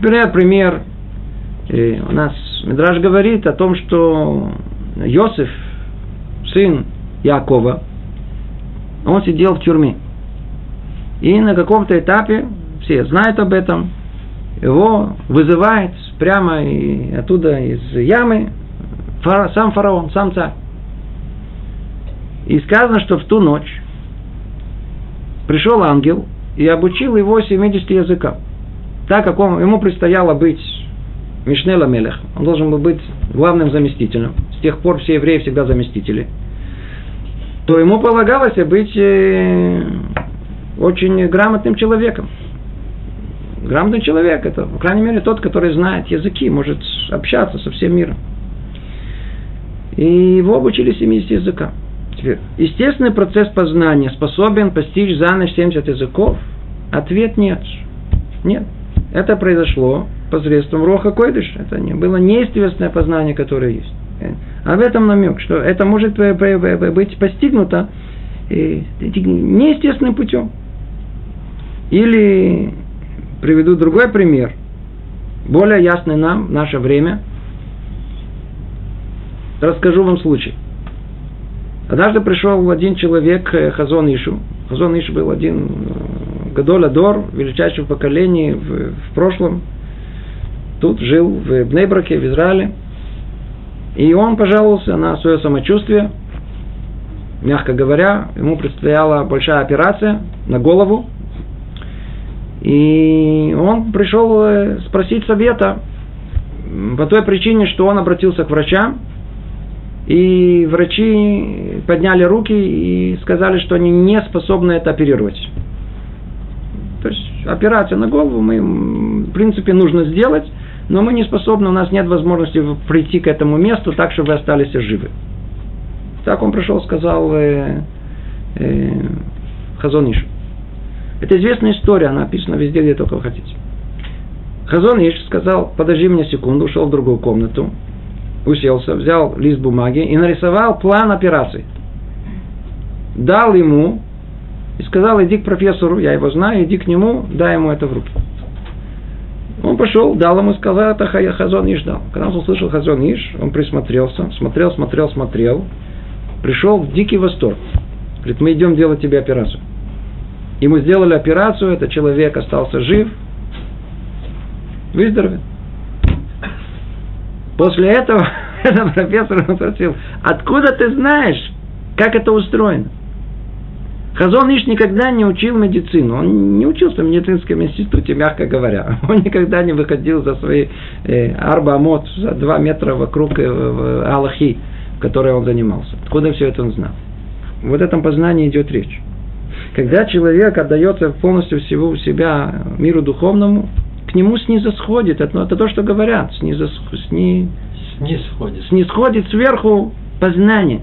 Например, пример. И у нас Медраж говорит о том, что Йосиф, сын Якова, он сидел в тюрьме. И на каком-то этапе, все знают об этом, его вызывает прямо и оттуда из ямы сам фараон, сам царь. И сказано, что в ту ночь пришел ангел и обучил его 70 языкам. Так как он, ему предстояло быть Мишнела Мелех, он должен был быть главным заместителем. С тех пор все евреи всегда заместители. То ему полагалось быть э, очень грамотным человеком. Грамотный человек – это, по крайней мере, тот, который знает языки, может общаться со всем миром. И его обучили 70 языкам. Теперь, естественный процесс познания способен постичь за ночь 70 языков? Ответ нет. Нет. Это произошло посредством Роха Койдыш. Это не было неестественное познание, которое есть. А в этом намек, что это может быть постигнуто неестественным путем. Или приведу другой пример, более ясный нам в наше время. Расскажу вам случай – Однажды пришел один человек, э, Хазон Ишу. Хазон Ишу был один э, Гадоля Дор, величайший в поколении в, в прошлом. Тут жил в Бнейбраке, в Израиле. И он пожаловался на свое самочувствие. Мягко говоря, ему предстояла большая операция на голову. И он пришел э, спросить совета по той причине, что он обратился к врачам, и врачи подняли руки и сказали, что они не способны это оперировать. То есть операция на голову мы, в принципе, нужно сделать, но мы не способны, у нас нет возможности прийти к этому месту так, чтобы вы остались живы. Так он пришел, сказал э, э, Хазонишу. Это известная история, она написана везде, где только вы хотите. Хазониш сказал, подожди мне секунду, ушел в другую комнату, уселся, взял лист бумаги и нарисовал план операции. Дал ему и сказал, иди к профессору, я его знаю, иди к нему, дай ему это в руки. Он пошел, дал ему, сказал, это Хазон Иш дал. Когда он услышал Хазон Иш, он присмотрелся, смотрел, смотрел, смотрел, пришел в дикий восторг. Говорит, мы идем делать тебе операцию. Мы сделали операцию, этот человек остался жив, выздоровел. После этого этот профессор спросил, откуда ты знаешь, как это устроено? Хазон Иш никогда не учил медицину. Он не учился в медицинском институте, мягко говоря. Он никогда не выходил за свои э, арбамот, за два метра вокруг э, Аллахи, в которой он занимался. Откуда все это он знал? Вот этом познании идет речь. Когда человек отдается полностью всего себя миру духовному, к нему снизосходит, это, это то, что говорят, снизос, сни, снисходит. снисходит сверху познание.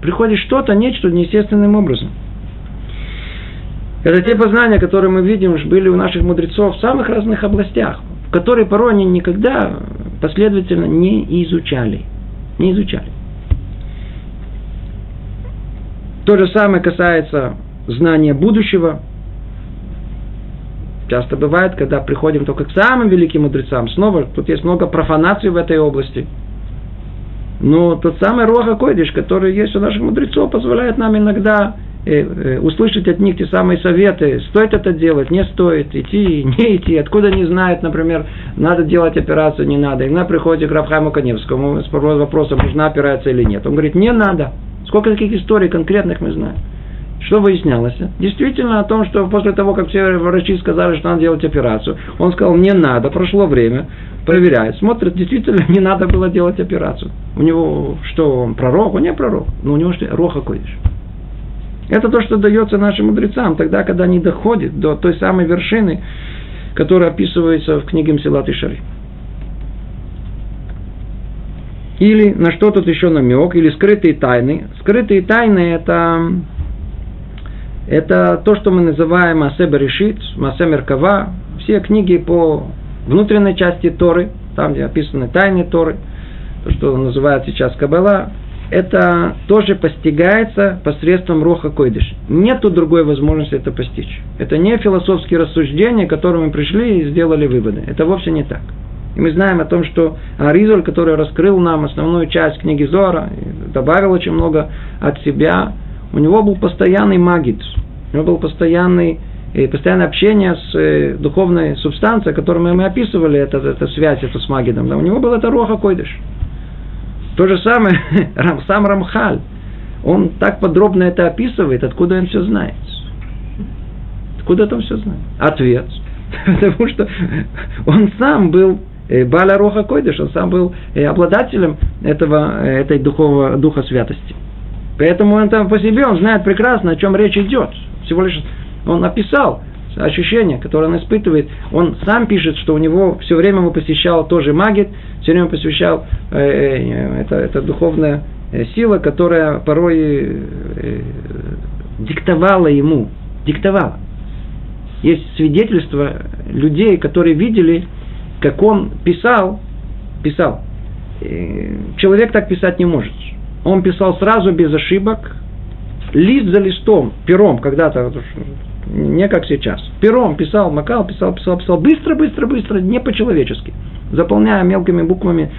Приходит что-то, нечто неестественным образом. Это те познания, которые мы видим, были у наших мудрецов в самых разных областях, в которые порой они никогда последовательно не изучали. Не изучали. То же самое касается знания будущего. Часто бывает, когда приходим только к самым великим мудрецам. Снова тут есть много профанаций в этой области. Но тот самый Роха Койдиш, который есть у наших мудрецов, позволяет нам иногда Э, э, услышать от них те самые советы, стоит это делать, не стоит, идти, не идти, откуда не знает, например, надо делать операцию, не надо. Иногда приходит к Рабхайму Каневскому с вопросом, нужна операция или нет. Он говорит, не надо. Сколько таких историй конкретных мы знаем. Что выяснялось? Действительно о том, что после того, как все врачи сказали, что надо делать операцию, он сказал, не надо, прошло время, проверяет, смотрит, действительно не надо было делать операцию. У него что, он пророк? Он не пророк, но у него что, роха койдиш. Это то, что дается нашим мудрецам, тогда, когда они доходят до той самой вершины, которая описывается в книге Мсилат и Шари. Или на что тут еще намек, или скрытые тайны. Скрытые тайны это, это то, что мы называем Асеба решит, Масе Меркава, все книги по внутренней части Торы, там, где описаны тайны Торы, то, что называют сейчас Кабала, это тоже постигается посредством Роха Койдыш. Нету другой возможности это постичь. Это не философские рассуждения, к которым мы пришли и сделали выводы. Это вовсе не так. И мы знаем о том, что Аризаль, который раскрыл нам основную часть книги Зора, добавил очень много от себя, у него был постоянный магит, у него был постоянный и постоянное общение с э, духовной субстанцией, которую мы, описывали, это, это связь это с магидом. Да, у него был это роха койдыш. То же самое сам Рамхаль. Он так подробно это описывает, откуда он все знает. Откуда он все знает? Ответ. Потому что он сам был э, Баля Роха Койдыш, он сам был э, обладателем этого, э, этой духового, духа святости. Поэтому он там по себе, он знает прекрасно, о чем речь идет. Всего лишь он написал ощущение, которое он испытывает. Он сам пишет, что у него все время его посещал тоже магит, все время посвящал э, э, это, это духовная э, сила, которая порой э, диктовала ему, диктовала. Есть свидетельства людей, которые видели, как он писал, писал. Человек так писать не может. Он писал сразу без ошибок, лист за листом, пером, когда-то не как сейчас. Пером писал, макал, писал, писал, писал. Быстро, быстро, быстро, не по-человечески. Заполняя мелкими буквами.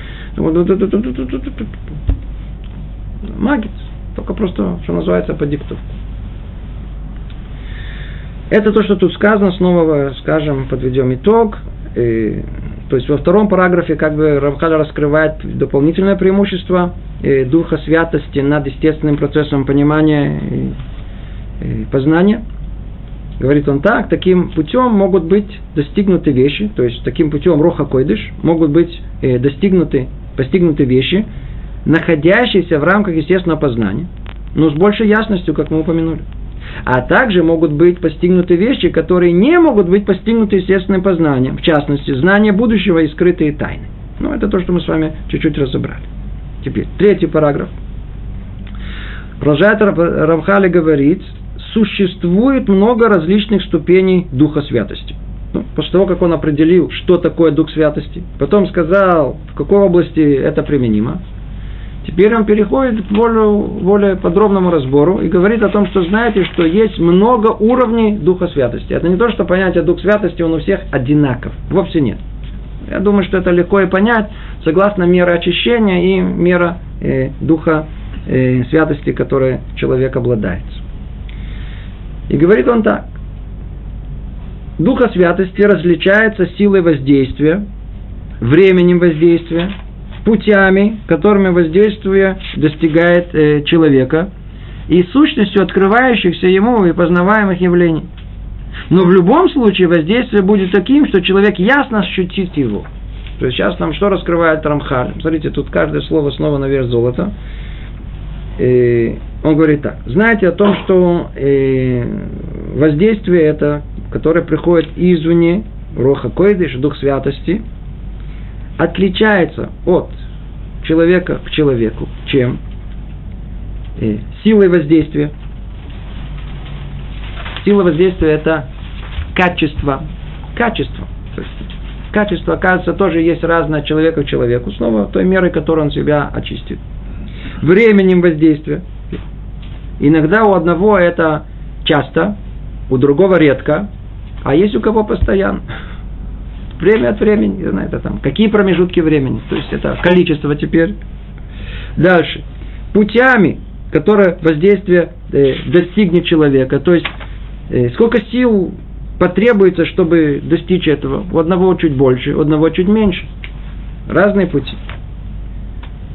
Магит. Только просто, что называется, по диктовку. Это то, что тут сказано, снова, скажем, подведем итог. И, то есть во втором параграфе как бы Равхаль раскрывает дополнительное преимущество и, духа святости над естественным процессом понимания и, и познания – Говорит он так, таким путем могут быть достигнуты вещи, то есть таким путем роха койдыш могут быть э, достигнуты, постигнуты вещи, находящиеся в рамках естественного познания, но с большей ясностью, как мы упомянули. А также могут быть постигнуты вещи, которые не могут быть постигнуты естественным познанием, в частности, знание будущего и скрытые тайны. Ну, это то, что мы с вами чуть-чуть разобрали. Теперь, третий параграф. Продолжает Рамхали говорит, существует много различных ступеней Духа Святости. Ну, после того, как он определил, что такое Дух Святости, потом сказал, в какой области это применимо, теперь он переходит к более, более подробному разбору и говорит о том, что знаете, что есть много уровней Духа Святости. Это не то, что понятие Дух Святости, он у всех одинаков. Вовсе нет. Я думаю, что это легко и понять, согласно меры очищения и мера э, Духа э, Святости, которой человек обладает. И говорит он так. Духа святости различается силой воздействия, временем воздействия, путями, которыми воздействие достигает э, человека, и сущностью открывающихся ему и познаваемых явлений. Но в любом случае воздействие будет таким, что человек ясно ощутит его. То есть сейчас нам что раскрывает Рамхаль? Смотрите, тут каждое слово снова на вес золота. И он говорит так. Знаете о том, что э, воздействие это, которое приходит извне, Роха Койдыш, Дух Святости, отличается от человека к человеку. Чем? И силой воздействия. Сила воздействия – это качество. Качество. То есть, качество, оказывается, тоже есть разное от человека к человеку. Снова той мерой, которой он себя очистит. Временем воздействия. Иногда у одного это часто, у другого редко, а есть у кого постоянно. Время от времени, не знаю, это там, какие промежутки времени, то есть это количество теперь. Дальше. Путями, которые воздействие э, достигнет человека, то есть э, сколько сил потребуется, чтобы достичь этого. У одного чуть больше, у одного чуть меньше. Разные пути.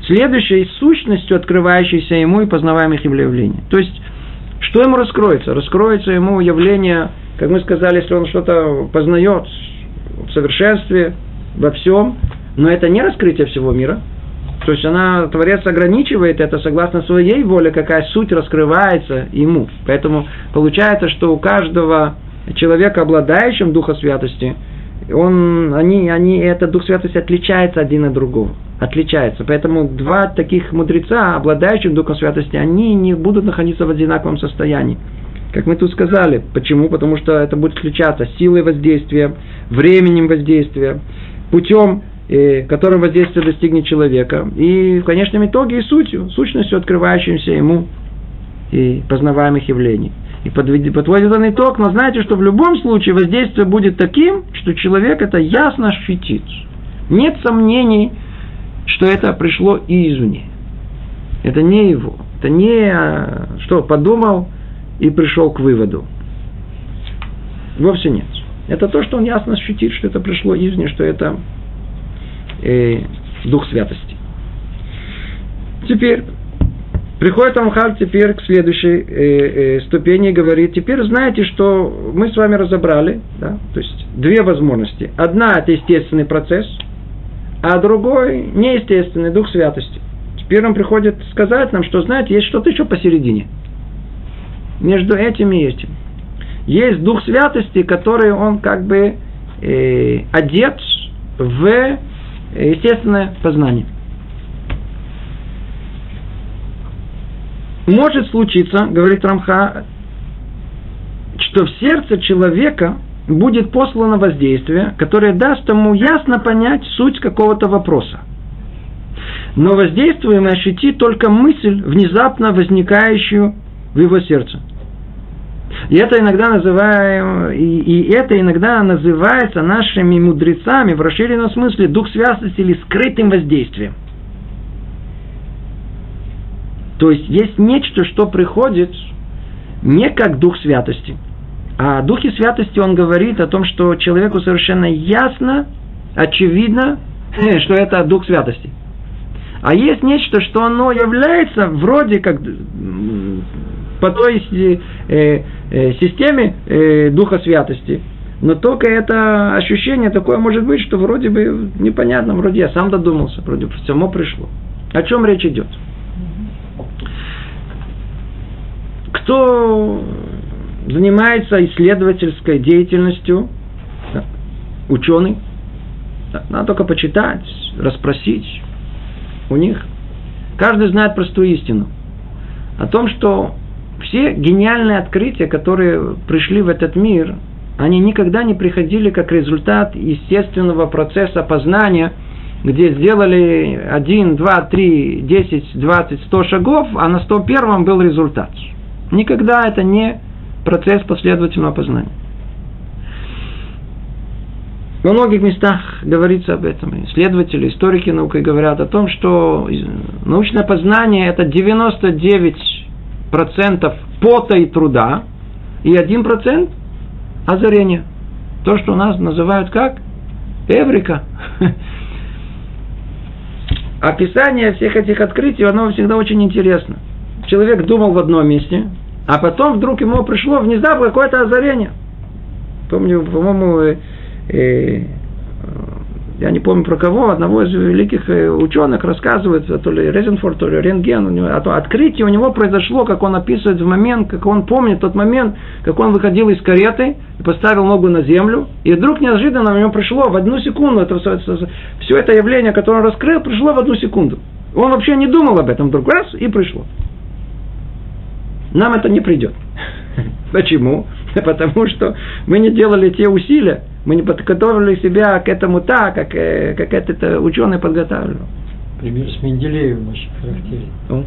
Следующей сущностью, открывающейся ему и познаваемых явлений. То есть, что ему раскроется? Раскроется ему явление, как мы сказали, если он что-то познает, в совершенстве, во всем, но это не раскрытие всего мира. То есть она, Творец ограничивает это согласно своей воле, какая суть раскрывается ему. Поэтому получается, что у каждого человека, обладающим Духа Святости, он, они, они, этот Дух Святости отличается один от другого. Отличается. Поэтому два таких мудреца, обладающих Духом Святости, они не будут находиться в одинаковом состоянии. Как мы тут сказали. Почему? Потому что это будет отличаться силой воздействия, временем воздействия, путем, э, которым воздействие достигнет человека. И в конечном итоге и сутью, сущностью, открывающимся ему и познаваемых явлений. И подводит он итог, но знаете, что в любом случае воздействие будет таким, что человек это ясно ощутит. Нет сомнений, что это пришло извне. Это не его. Это не, а, что, подумал, и пришел к выводу. Вовсе нет. Это то, что он ясно ощутит, что это пришло извне, что это э, Дух Святости. Теперь приходит Амхаль теперь к следующей э, э, ступени и говорит, теперь знаете, что мы с вами разобрали, да, то есть две возможности. Одна – это естественный процесс, а другой – неестественный Дух Святости. Теперь он приходит сказать нам, что, знаете, есть что-то еще посередине – между этим и этим. Есть Дух Святости, который он как бы э, одет в естественное познание. Может случиться, говорит Рамха, что в сердце человека будет послано воздействие, которое даст ему ясно понять суть какого-то вопроса. Но воздействуем ощутит только мысль, внезапно возникающую в его сердце. И это иногда называем, и, и это иногда называется нашими мудрецами в расширенном смысле дух святости или скрытым воздействием. То есть есть нечто, что приходит не как дух святости, а о духе святости он говорит о том, что человеку совершенно ясно, очевидно, что это дух святости. А есть нечто, что оно является вроде как по той э, э, системе э, Духа Святости. Но только это ощущение такое может быть, что вроде бы непонятно, вроде я сам додумался, вроде бы само пришло. О чем речь идет? Кто занимается исследовательской деятельностью, да, ученый, да, надо только почитать, расспросить у них. Каждый знает простую истину о том, что все гениальные открытия, которые пришли в этот мир, они никогда не приходили как результат естественного процесса познания, где сделали один, два, три, десять, двадцать, сто шагов, а на сто первом был результат. Никогда это не процесс последовательного познания. Во многих местах говорится об этом. Исследователи, историки науки говорят о том, что научное познание это 99 процентов пота и труда и один процент озарения. То, что у нас называют как? Эврика. Описание всех этих открытий, оно всегда очень интересно. человек думал в одном месте, а потом вдруг ему пришло внезапно какое-то озарение. Помню, по-моему, э, э, я не помню про кого, одного из великих э, ученых рассказывает, то ли Резенфорд, то ли Рентген, у него, а то открытие у него произошло, как он описывает в момент, как он помнит тот момент, как он выходил из кареты, поставил ногу на землю, и вдруг неожиданно у него пришло в одну секунду, это, все это явление, которое он раскрыл, пришло в одну секунду. Он вообще не думал об этом, вдруг раз и пришло. Нам это не придет. Почему? Потому что мы не делали те усилия, мы не подготовили себя к этому так, как, э, как это ученый подготавливал. Пример с Менделеевым очень характерен. О.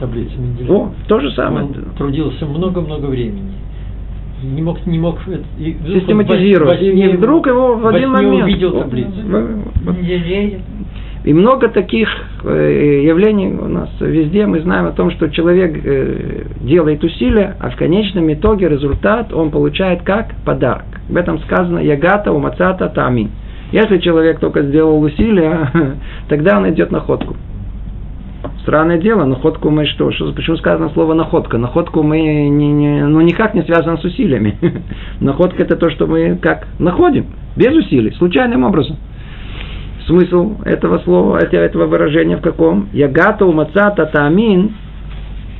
Таблица Менделеева. О, то же самое. Он трудился много-много времени. Не мог, не мог и систематизировать. И вдруг его в один момент увидел таблицу. И много таких э, явлений у нас везде. Мы знаем о том, что человек э, делает усилия, а в конечном итоге результат он получает как подарок. В этом сказано «Ягата умацата тами». Если человек только сделал усилия, тогда он идет находку. Странное дело, находку мы что? что почему сказано слово находка? Находку мы не, не, ну, никак не связано с усилиями. Находка это то, что мы как находим, без усилий, случайным образом. Смысл этого слова, этого выражения в каком? Ягата умацата таамин.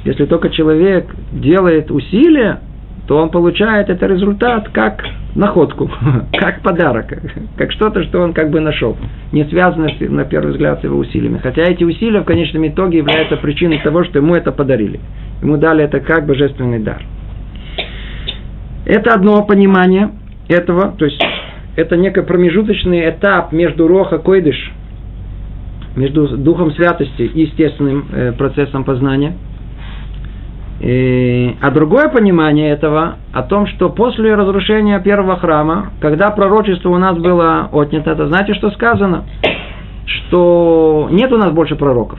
Если только человек делает усилия, то он получает этот результат как находку, как подарок, как что-то, что он как бы нашел, не связано, на первый взгляд, с его усилиями. Хотя эти усилия в конечном итоге являются причиной того, что ему это подарили. Ему дали это как божественный дар. Это одно понимание этого, то есть это некий промежуточный этап между Роха Койдыш, между Духом Святости и естественным э, процессом познания. И, а другое понимание этого о том, что после разрушения первого храма, когда пророчество у нас было отнято, это знаете, что сказано? Что нет у нас больше пророков,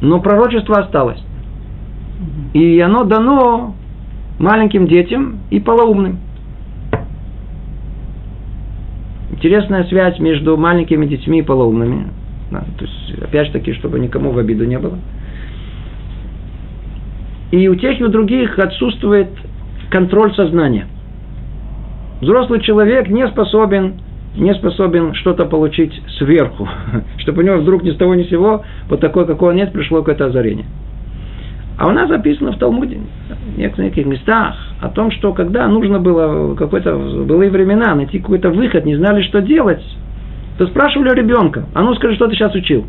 но пророчество осталось. И оно дано маленьким детям и полоумным. Интересная связь между маленькими детьми и полоумными. Да, то есть, опять же таки, чтобы никому в обиду не было. И у тех и у других отсутствует контроль сознания. Взрослый человек не способен, не способен что-то получить сверху, чтобы у него вдруг ни с того ни с сего, вот такое, какое он есть, пришло какое-то озарение. А у нас записано в Талмуде, в некоторых местах, о том, что когда нужно было какой-то, были времена, найти какой-то выход, не знали, что делать, то спрашивали у ребенка, а ну скажи, что ты сейчас учил.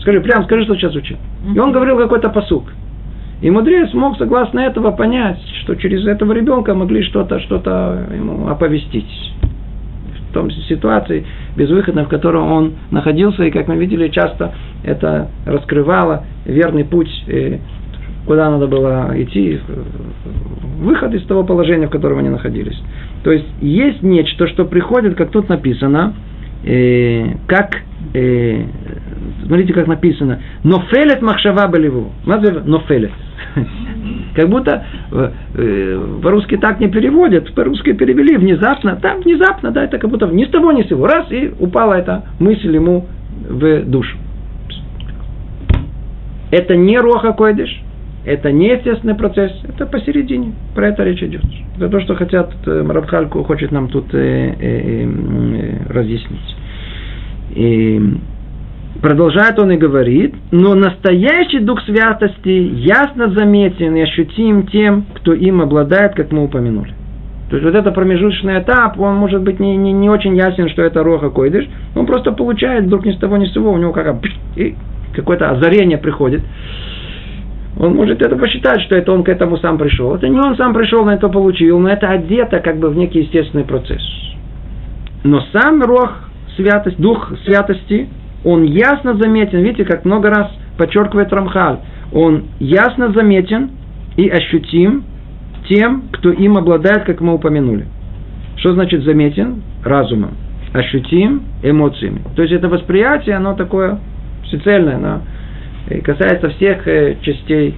Скажи, прям скажи, что ты сейчас учил. И он говорил какой-то посук. И мудрец мог, согласно этого, понять, что через этого ребенка могли что-то, что-то ему оповестить. В том ситуации безвыходной, в которой он находился, и, как мы видели, часто это раскрывало верный путь э, куда надо было идти, выход из того положения, в котором они находились. То есть есть нечто, что приходит, как тут написано, э, как, э, смотрите, как написано, нофелет махшава болеву. Нофелет. Как будто э, по-русски так не переводят, по-русски перевели внезапно, там внезапно, да, это как будто ни с того ни с сего, раз, и упала эта мысль ему в душу. Это не роха койдыш, это не естественный процесс, это посередине. Про это речь идет. Это то, что хотят, э, Рабхальку хочет нам тут э, э, э, разъяснить. И продолжает он и говорит, но настоящий дух святости ясно заметен и ощутим тем, кто им обладает, как мы упомянули. То есть вот это промежуточный этап, он может быть не, не, не очень ясен, что это роха койдыш, он просто получает вдруг ни с того ни с сего, у него как какое-то озарение приходит. Он может это посчитать, что это он к этому сам пришел. Это не он сам пришел, на это получил, но это одето как бы в некий естественный процесс. Но сам рог святость, дух святости, он ясно заметен, видите, как много раз подчеркивает Рамхаль, он ясно заметен и ощутим тем, кто им обладает, как мы упомянули. Что значит заметен? Разумом. Ощутим эмоциями. То есть это восприятие, оно такое всецельное, оно касается всех э, частей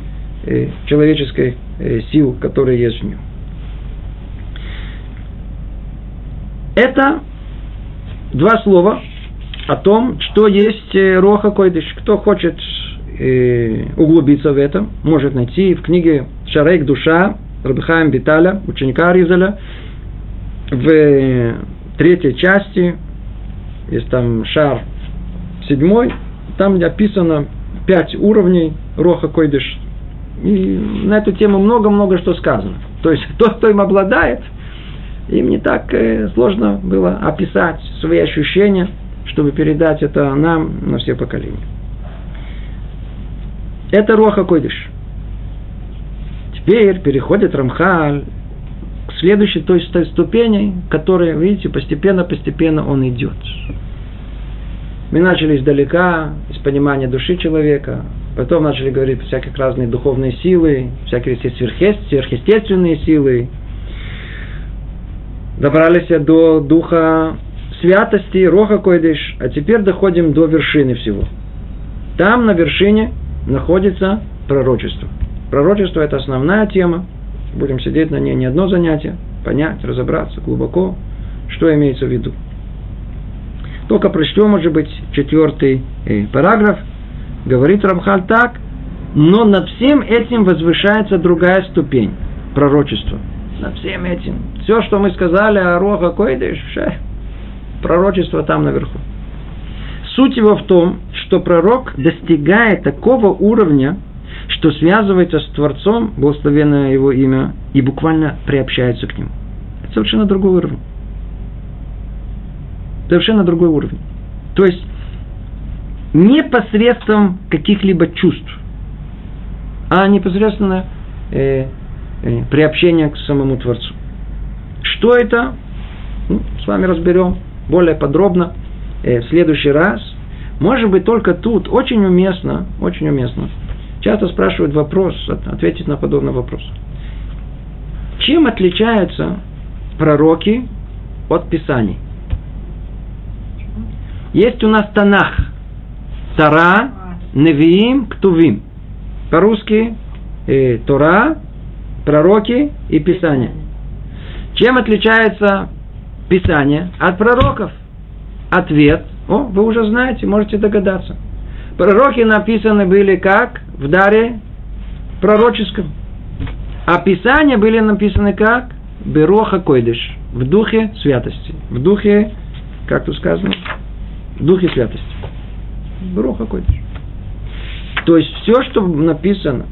э, человеческой э, сил, которые есть в нем. Это два слова о том, что есть Роха Койдыш. Кто хочет э, углубиться в это, может найти в книге «Шарейк душа» Рабихаем Биталя, ученика Аризаля, в третьей части, есть там шар седьмой, там описано пять уровней Роха Койдыш. И на эту тему много-много что сказано. То есть тот, кто им обладает, им не так э, сложно было описать свои ощущения, чтобы передать это нам на все поколения. Это Роха Койдыш. Теперь переходит Рамхаль к следующей той, той ступени, которая, видите, постепенно-постепенно он идет. Мы начали издалека, из понимания души человека, потом начали говорить всяких разные духовные силы, всякие сверхъестественные силы. Добрались до духа святости, роха койдыш, а теперь доходим до вершины всего. Там на вершине находится пророчество. Пророчество – это основная тема. Будем сидеть на ней не одно занятие, понять, разобраться глубоко, что имеется в виду. Только прочтем, может быть, четвертый э, параграф. Говорит Рамхаль так, но над всем этим возвышается другая ступень – пророчество. Над всем этим. Все, что мы сказали о Роха Койдыш, пророчество там наверху. Суть его в том, что пророк достигает такого уровня, что связывается с Творцом, благословенное его имя, и буквально приобщается к нему. Это совершенно другой уровень. Совершенно другой уровень. То есть, не посредством каких-либо чувств, а непосредственно э, э, приобщение к самому Творцу. Что это? Ну, с вами разберем более подробно э, в следующий раз. Может быть, только тут очень уместно, очень уместно. Часто спрашивают вопрос, ответить на подобный вопрос. Чем отличаются пророки от Писаний? Есть у нас Танах, Тара, Невиим, Ктувим. По-русски э, Тора, пророки и Писание. Чем отличается Писание от пророков? Ответ. О, вы уже знаете, можете догадаться. Пророки написаны были как? В даре пророческом. А Писания были написаны как? Бероха Койдыш. В духе святости. В духе, как тут сказано? В духе святости. Бероха Койдыш. То есть все, что написано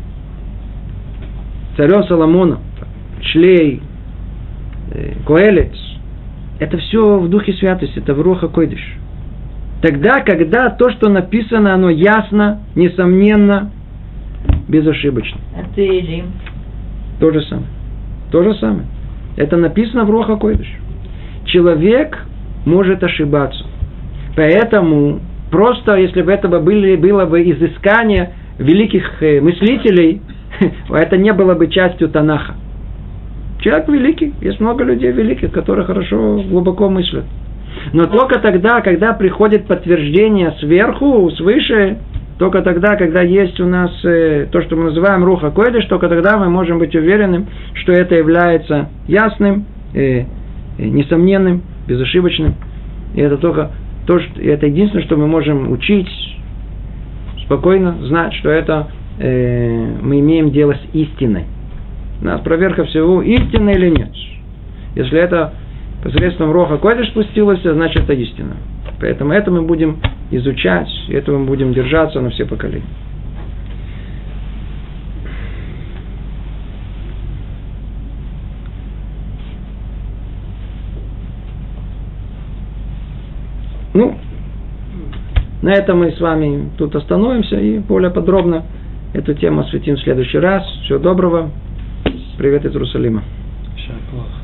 царем Соломоном, Шлей, э, Коэлец, это все в духе святости, это в Руха Койдыш. Тогда, когда то, что написано, оно ясно, несомненно, безошибочно. А Рим? То же самое. То же самое. Это написано в Руха Койдыш. Человек может ошибаться. Поэтому просто, если бы это были, было бы изыскание великих э, мыслителей, это не было бы частью Танаха. Человек великий, есть много людей великих, которые хорошо, глубоко мыслят. Но только тогда, когда приходит подтверждение сверху, свыше, только тогда, когда есть у нас э, то, что мы называем руха койдыш, только тогда мы можем быть уверенным, что это является ясным, э, э, несомненным, безошибочным. И это только то, что, это единственное, что мы можем учить, спокойно знать, что это э, мы имеем дело с истиной. У нас проверка всего, истина или нет. Если это посредством Роха Койдыш спустилось, значит это истина. Поэтому это мы будем изучать, и этого мы будем держаться на все поколения. Ну, на этом мы с вами тут остановимся и более подробно эту тему осветим в следующий раз. Всего доброго. Привет из Иерусалима. Шаклах.